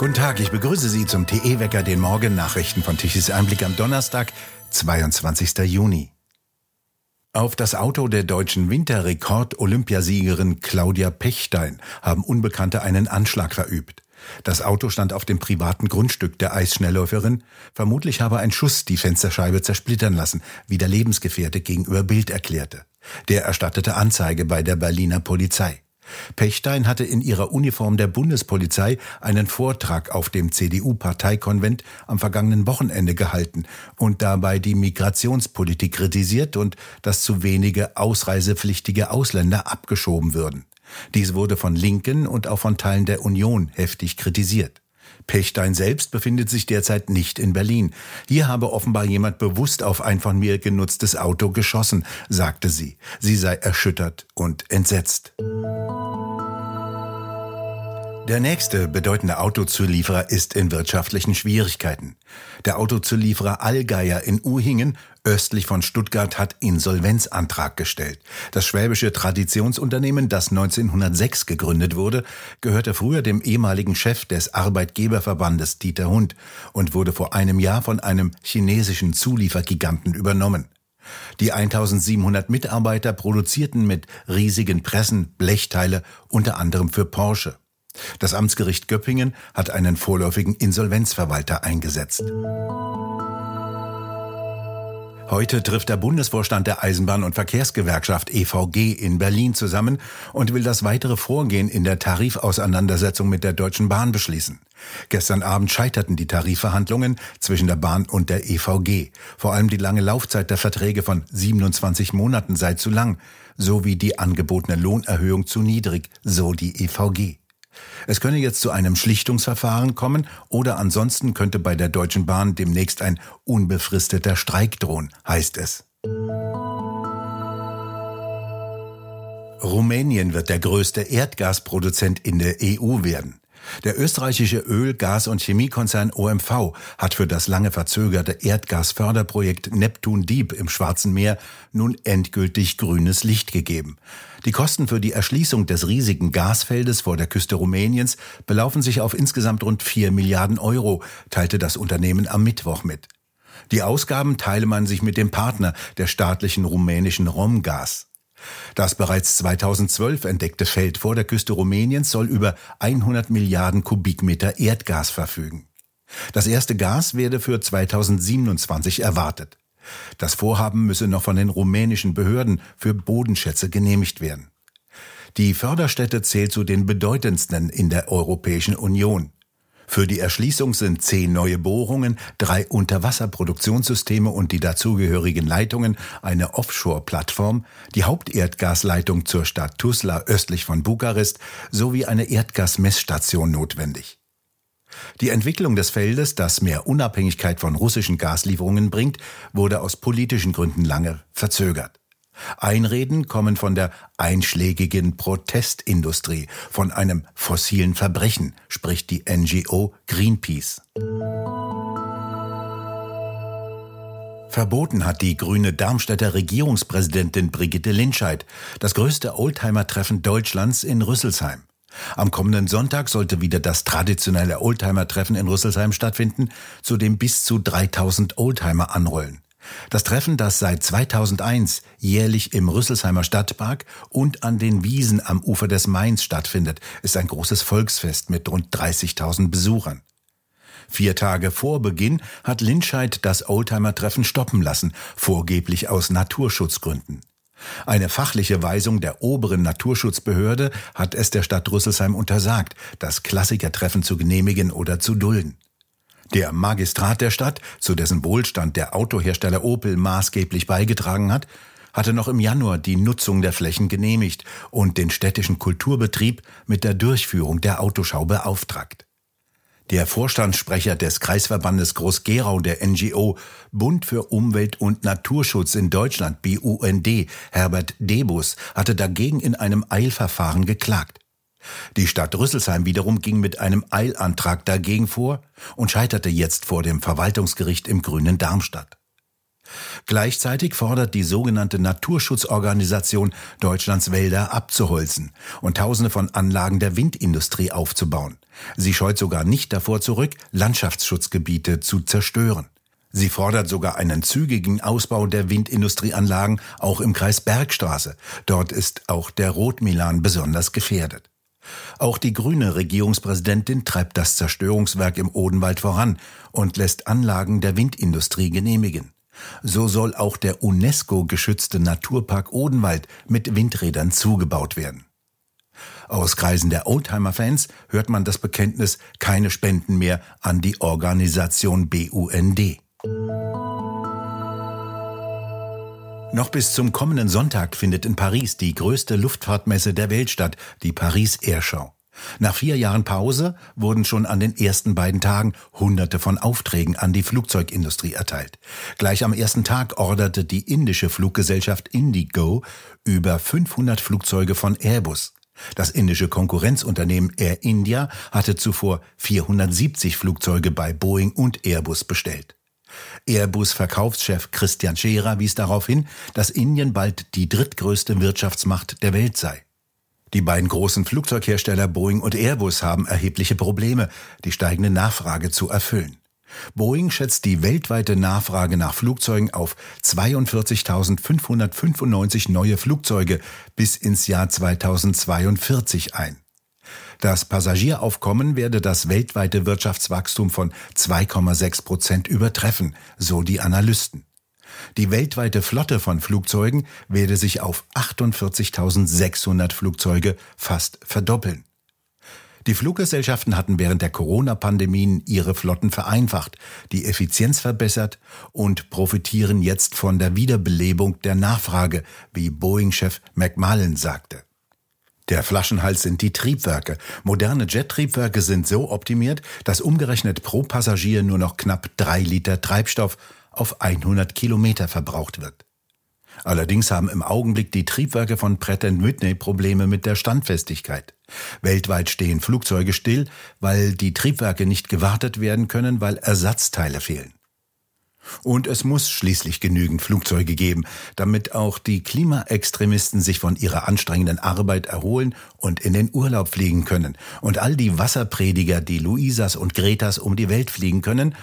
Guten Tag, ich begrüße Sie zum TE-Wecker, den Morgen-Nachrichten von Tichys Einblick am Donnerstag, 22. Juni. Auf das Auto der deutschen Winterrekord-Olympiasiegerin Claudia Pechstein haben Unbekannte einen Anschlag verübt. Das Auto stand auf dem privaten Grundstück der Eisschnellläuferin. Vermutlich habe ein Schuss die Fensterscheibe zersplittern lassen, wie der Lebensgefährte gegenüber Bild erklärte. Der erstattete Anzeige bei der Berliner Polizei. Pechstein hatte in ihrer Uniform der Bundespolizei einen Vortrag auf dem CDU-Parteikonvent am vergangenen Wochenende gehalten und dabei die Migrationspolitik kritisiert und dass zu wenige ausreisepflichtige Ausländer abgeschoben würden. Dies wurde von Linken und auch von Teilen der Union heftig kritisiert. Pechstein selbst befindet sich derzeit nicht in Berlin. Hier habe offenbar jemand bewusst auf ein von mir genutztes Auto geschossen, sagte sie. Sie sei erschüttert und entsetzt. Der nächste bedeutende Autozulieferer ist in wirtschaftlichen Schwierigkeiten. Der Autozulieferer Allgeier in Uhingen östlich von Stuttgart hat Insolvenzantrag gestellt. Das schwäbische Traditionsunternehmen, das 1906 gegründet wurde, gehörte früher dem ehemaligen Chef des Arbeitgeberverbandes Dieter Hund und wurde vor einem Jahr von einem chinesischen Zuliefergiganten übernommen. Die 1700 Mitarbeiter produzierten mit riesigen Pressen Blechteile unter anderem für Porsche. Das Amtsgericht Göppingen hat einen vorläufigen Insolvenzverwalter eingesetzt. Heute trifft der Bundesvorstand der Eisenbahn- und Verkehrsgewerkschaft EVG in Berlin zusammen und will das weitere Vorgehen in der Tarifauseinandersetzung mit der Deutschen Bahn beschließen. Gestern Abend scheiterten die Tarifverhandlungen zwischen der Bahn und der EVG. Vor allem die lange Laufzeit der Verträge von 27 Monaten sei zu lang, sowie die angebotene Lohnerhöhung zu niedrig, so die EVG. Es könne jetzt zu einem Schlichtungsverfahren kommen oder ansonsten könnte bei der Deutschen Bahn demnächst ein unbefristeter Streik drohen, heißt es. Rumänien wird der größte Erdgasproduzent in der EU werden. Der österreichische Öl-, Gas- und Chemiekonzern OMV hat für das lange verzögerte Erdgasförderprojekt Neptun Deep im Schwarzen Meer nun endgültig grünes Licht gegeben. Die Kosten für die Erschließung des riesigen Gasfeldes vor der Küste Rumäniens belaufen sich auf insgesamt rund 4 Milliarden Euro, teilte das Unternehmen am Mittwoch mit. Die Ausgaben teile man sich mit dem Partner, der staatlichen rumänischen Romgas. Das bereits 2012 entdeckte Feld vor der Küste Rumäniens soll über 100 Milliarden Kubikmeter Erdgas verfügen. Das erste Gas werde für 2027 erwartet. Das Vorhaben müsse noch von den rumänischen Behörden für Bodenschätze genehmigt werden. Die Förderstätte zählt zu den bedeutendsten in der Europäischen Union. Für die Erschließung sind zehn neue Bohrungen, drei Unterwasserproduktionssysteme und die dazugehörigen Leitungen, eine Offshore-Plattform, die Haupterdgasleitung zur Stadt Tuzla östlich von Bukarest sowie eine Erdgasmessstation notwendig. Die Entwicklung des Feldes, das mehr Unabhängigkeit von russischen Gaslieferungen bringt, wurde aus politischen Gründen lange verzögert. Einreden kommen von der einschlägigen Protestindustrie, von einem fossilen Verbrechen, spricht die NGO Greenpeace. Verboten hat die grüne Darmstädter Regierungspräsidentin Brigitte Linscheid das größte Oldtimer-Treffen Deutschlands in Rüsselsheim. Am kommenden Sonntag sollte wieder das traditionelle Oldtimer-Treffen in Rüsselsheim stattfinden, zu dem bis zu 3000 Oldtimer anrollen. Das Treffen, das seit 2001 jährlich im Rüsselsheimer Stadtpark und an den Wiesen am Ufer des Mains stattfindet, ist ein großes Volksfest mit rund 30.000 Besuchern. Vier Tage vor Beginn hat Linscheid das Oldtimer-Treffen stoppen lassen, vorgeblich aus Naturschutzgründen. Eine fachliche Weisung der oberen Naturschutzbehörde hat es der Stadt Rüsselsheim untersagt, das Klassikertreffen zu genehmigen oder zu dulden. Der Magistrat der Stadt, zu dessen Wohlstand der Autohersteller Opel maßgeblich beigetragen hat, hatte noch im Januar die Nutzung der Flächen genehmigt und den städtischen Kulturbetrieb mit der Durchführung der Autoschau beauftragt. Der Vorstandssprecher des Kreisverbandes Groß-Gerau der NGO Bund für Umwelt und Naturschutz in Deutschland BUND, Herbert Debus, hatte dagegen in einem Eilverfahren geklagt. Die Stadt Rüsselsheim wiederum ging mit einem Eilantrag dagegen vor und scheiterte jetzt vor dem Verwaltungsgericht im grünen Darmstadt. Gleichzeitig fordert die sogenannte Naturschutzorganisation Deutschlands Wälder abzuholzen und Tausende von Anlagen der Windindustrie aufzubauen. Sie scheut sogar nicht davor zurück, Landschaftsschutzgebiete zu zerstören. Sie fordert sogar einen zügigen Ausbau der Windindustrieanlagen auch im Kreis Bergstraße. Dort ist auch der Rotmilan besonders gefährdet. Auch die grüne Regierungspräsidentin treibt das Zerstörungswerk im Odenwald voran und lässt Anlagen der Windindustrie genehmigen. So soll auch der UNESCO geschützte Naturpark Odenwald mit Windrädern zugebaut werden. Aus Kreisen der Oldtimer-Fans hört man das Bekenntnis keine Spenden mehr an die Organisation BUND. Noch bis zum kommenden Sonntag findet in Paris die größte Luftfahrtmesse der Welt statt, die Paris Airschau. Nach vier Jahren Pause wurden schon an den ersten beiden Tagen Hunderte von Aufträgen an die Flugzeugindustrie erteilt. Gleich am ersten Tag orderte die indische Fluggesellschaft Indigo über 500 Flugzeuge von Airbus. Das indische Konkurrenzunternehmen Air India hatte zuvor 470 Flugzeuge bei Boeing und Airbus bestellt. Airbus-Verkaufschef Christian Scherer wies darauf hin, dass Indien bald die drittgrößte Wirtschaftsmacht der Welt sei. Die beiden großen Flugzeughersteller Boeing und Airbus haben erhebliche Probleme, die steigende Nachfrage zu erfüllen. Boeing schätzt die weltweite Nachfrage nach Flugzeugen auf 42.595 neue Flugzeuge bis ins Jahr 2042 ein. Das Passagieraufkommen werde das weltweite Wirtschaftswachstum von 2,6 Prozent übertreffen, so die Analysten. Die weltweite Flotte von Flugzeugen werde sich auf 48.600 Flugzeuge fast verdoppeln. Die Fluggesellschaften hatten während der Corona-Pandemien ihre Flotten vereinfacht, die Effizienz verbessert und profitieren jetzt von der Wiederbelebung der Nachfrage, wie Boeing-Chef McMullen sagte. Der Flaschenhals sind die Triebwerke. Moderne Jet-Triebwerke sind so optimiert, dass umgerechnet pro Passagier nur noch knapp drei Liter Treibstoff auf 100 Kilometer verbraucht wird. Allerdings haben im Augenblick die Triebwerke von Pratt Whitney Probleme mit der Standfestigkeit. Weltweit stehen Flugzeuge still, weil die Triebwerke nicht gewartet werden können, weil Ersatzteile fehlen. Und es muss schließlich genügend Flugzeuge geben, damit auch die Klimaextremisten sich von ihrer anstrengenden Arbeit erholen und in den Urlaub fliegen können und all die Wasserprediger, die Luisas und Gretas um die Welt fliegen können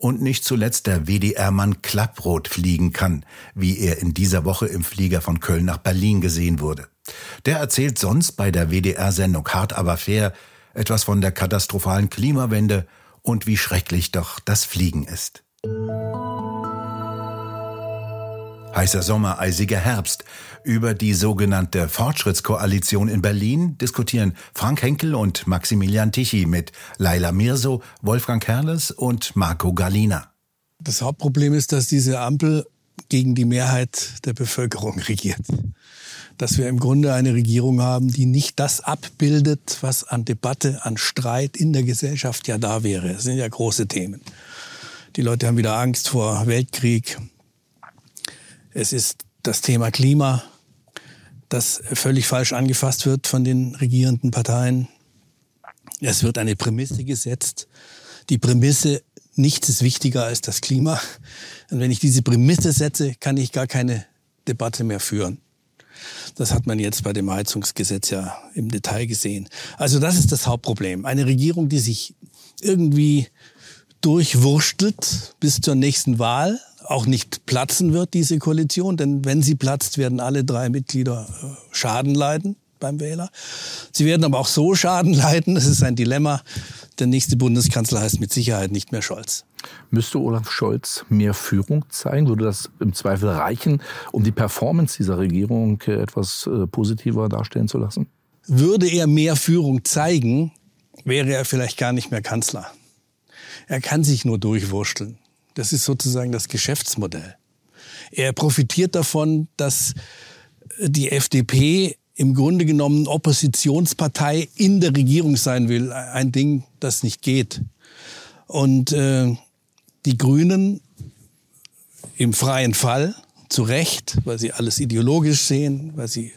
und nicht zuletzt der WDR-Mann Klapproth fliegen kann, wie er in dieser Woche im Flieger von Köln nach Berlin gesehen wurde. Der erzählt sonst bei der WDR-Sendung Hart aber fair etwas von der katastrophalen Klimawende und wie schrecklich doch das Fliegen ist. Heißer Sommer, eisiger Herbst. Über die sogenannte Fortschrittskoalition in Berlin diskutieren Frank Henkel und Maximilian Tichy mit Laila Mirso, Wolfgang Kerles und Marco Galina. Das Hauptproblem ist, dass diese Ampel gegen die Mehrheit der Bevölkerung regiert. Dass wir im Grunde eine Regierung haben, die nicht das abbildet, was an Debatte, an Streit in der Gesellschaft ja da wäre. Das sind ja große Themen. Die Leute haben wieder Angst vor Weltkrieg, es ist das Thema Klima, das völlig falsch angefasst wird von den regierenden Parteien. Es wird eine Prämisse gesetzt. Die Prämisse, nichts ist wichtiger als das Klima. Und wenn ich diese Prämisse setze, kann ich gar keine Debatte mehr führen. Das hat man jetzt bei dem Heizungsgesetz ja im Detail gesehen. Also das ist das Hauptproblem. Eine Regierung, die sich irgendwie durchwurstelt bis zur nächsten Wahl, auch nicht platzen wird, diese Koalition. Denn wenn sie platzt, werden alle drei Mitglieder äh, Schaden leiden beim Wähler. Sie werden aber auch so Schaden leiden, das ist ein Dilemma. Der nächste Bundeskanzler heißt mit Sicherheit nicht mehr Scholz. Müsste Olaf Scholz mehr Führung zeigen? Würde das im Zweifel reichen, um die Performance dieser Regierung äh, etwas äh, positiver darstellen zu lassen? Würde er mehr Führung zeigen, wäre er vielleicht gar nicht mehr Kanzler. Er kann sich nur durchwursteln. Das ist sozusagen das Geschäftsmodell. Er profitiert davon, dass die FDP im Grunde genommen Oppositionspartei in der Regierung sein will. Ein Ding, das nicht geht. Und äh, die Grünen im freien Fall, zu Recht, weil sie alles ideologisch sehen, weil sie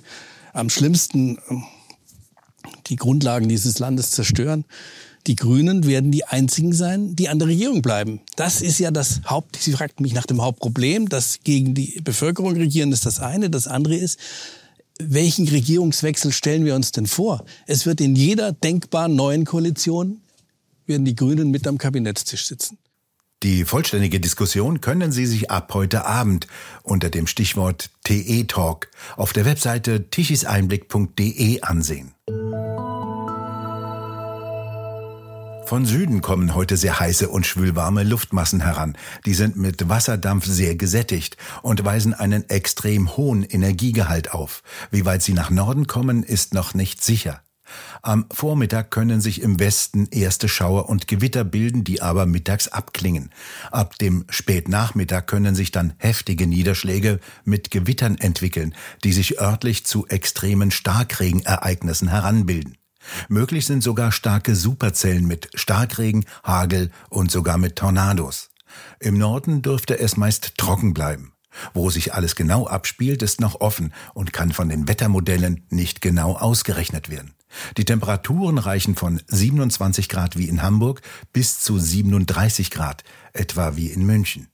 am schlimmsten äh, die Grundlagen dieses Landes zerstören, die Grünen werden die einzigen sein, die an der Regierung bleiben. Das ist ja das Haupt, Sie fragten mich nach dem Hauptproblem, das gegen die Bevölkerung regieren ist das eine. Das andere ist, welchen Regierungswechsel stellen wir uns denn vor? Es wird in jeder denkbaren neuen Koalition, werden die Grünen mit am Kabinettstisch sitzen. Die vollständige Diskussion können Sie sich ab heute Abend unter dem Stichwort TE Talk auf der Webseite tichiseinblick.de ansehen. Von Süden kommen heute sehr heiße und schwülwarme Luftmassen heran. Die sind mit Wasserdampf sehr gesättigt und weisen einen extrem hohen Energiegehalt auf. Wie weit sie nach Norden kommen, ist noch nicht sicher. Am Vormittag können sich im Westen erste Schauer und Gewitter bilden, die aber mittags abklingen. Ab dem Spätnachmittag können sich dann heftige Niederschläge mit Gewittern entwickeln, die sich örtlich zu extremen Starkregenereignissen heranbilden. Möglich sind sogar starke Superzellen mit Starkregen, Hagel und sogar mit Tornados. Im Norden dürfte es meist trocken bleiben. Wo sich alles genau abspielt, ist noch offen und kann von den Wettermodellen nicht genau ausgerechnet werden. Die Temperaturen reichen von 27 Grad wie in Hamburg bis zu 37 Grad, etwa wie in München.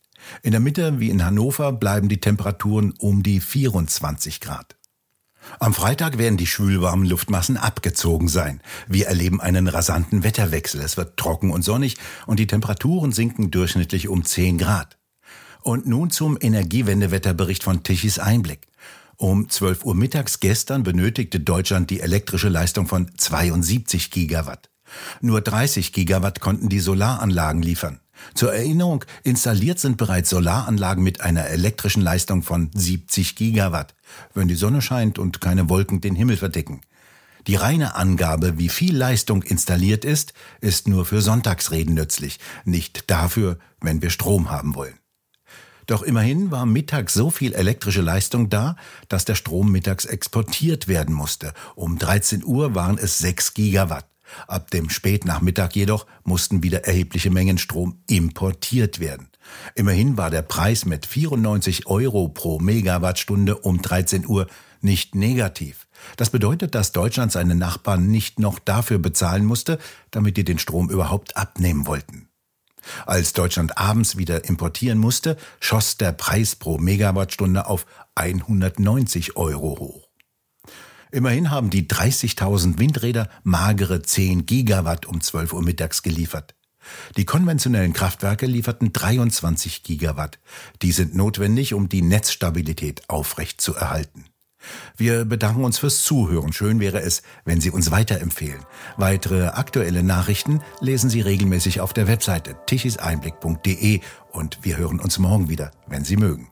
In der Mitte wie in Hannover bleiben die Temperaturen um die 24 Grad. Am Freitag werden die schwülwarmen Luftmassen abgezogen sein. Wir erleben einen rasanten Wetterwechsel. Es wird trocken und sonnig und die Temperaturen sinken durchschnittlich um 10 Grad. Und nun zum Energiewendewetterbericht von Tichys Einblick. Um 12 Uhr mittags gestern benötigte Deutschland die elektrische Leistung von 72 Gigawatt. Nur 30 Gigawatt konnten die Solaranlagen liefern. Zur Erinnerung, installiert sind bereits Solaranlagen mit einer elektrischen Leistung von 70 Gigawatt, wenn die Sonne scheint und keine Wolken den Himmel verdecken. Die reine Angabe, wie viel Leistung installiert ist, ist nur für Sonntagsreden nützlich, nicht dafür, wenn wir Strom haben wollen. Doch immerhin war mittags so viel elektrische Leistung da, dass der Strom mittags exportiert werden musste. Um 13 Uhr waren es 6 Gigawatt. Ab dem Spätnachmittag jedoch mussten wieder erhebliche Mengen Strom importiert werden. Immerhin war der Preis mit 94 Euro pro Megawattstunde um 13 Uhr nicht negativ. Das bedeutet, dass Deutschland seine Nachbarn nicht noch dafür bezahlen musste, damit die den Strom überhaupt abnehmen wollten. Als Deutschland abends wieder importieren musste, schoss der Preis pro Megawattstunde auf 190 Euro hoch. Immerhin haben die 30.000 Windräder magere 10 Gigawatt um 12 Uhr mittags geliefert. Die konventionellen Kraftwerke lieferten 23 Gigawatt. Die sind notwendig, um die Netzstabilität aufrecht zu erhalten. Wir bedanken uns fürs Zuhören. Schön wäre es, wenn Sie uns weiterempfehlen. Weitere aktuelle Nachrichten lesen Sie regelmäßig auf der Webseite tichiseinblick.de und wir hören uns morgen wieder, wenn Sie mögen.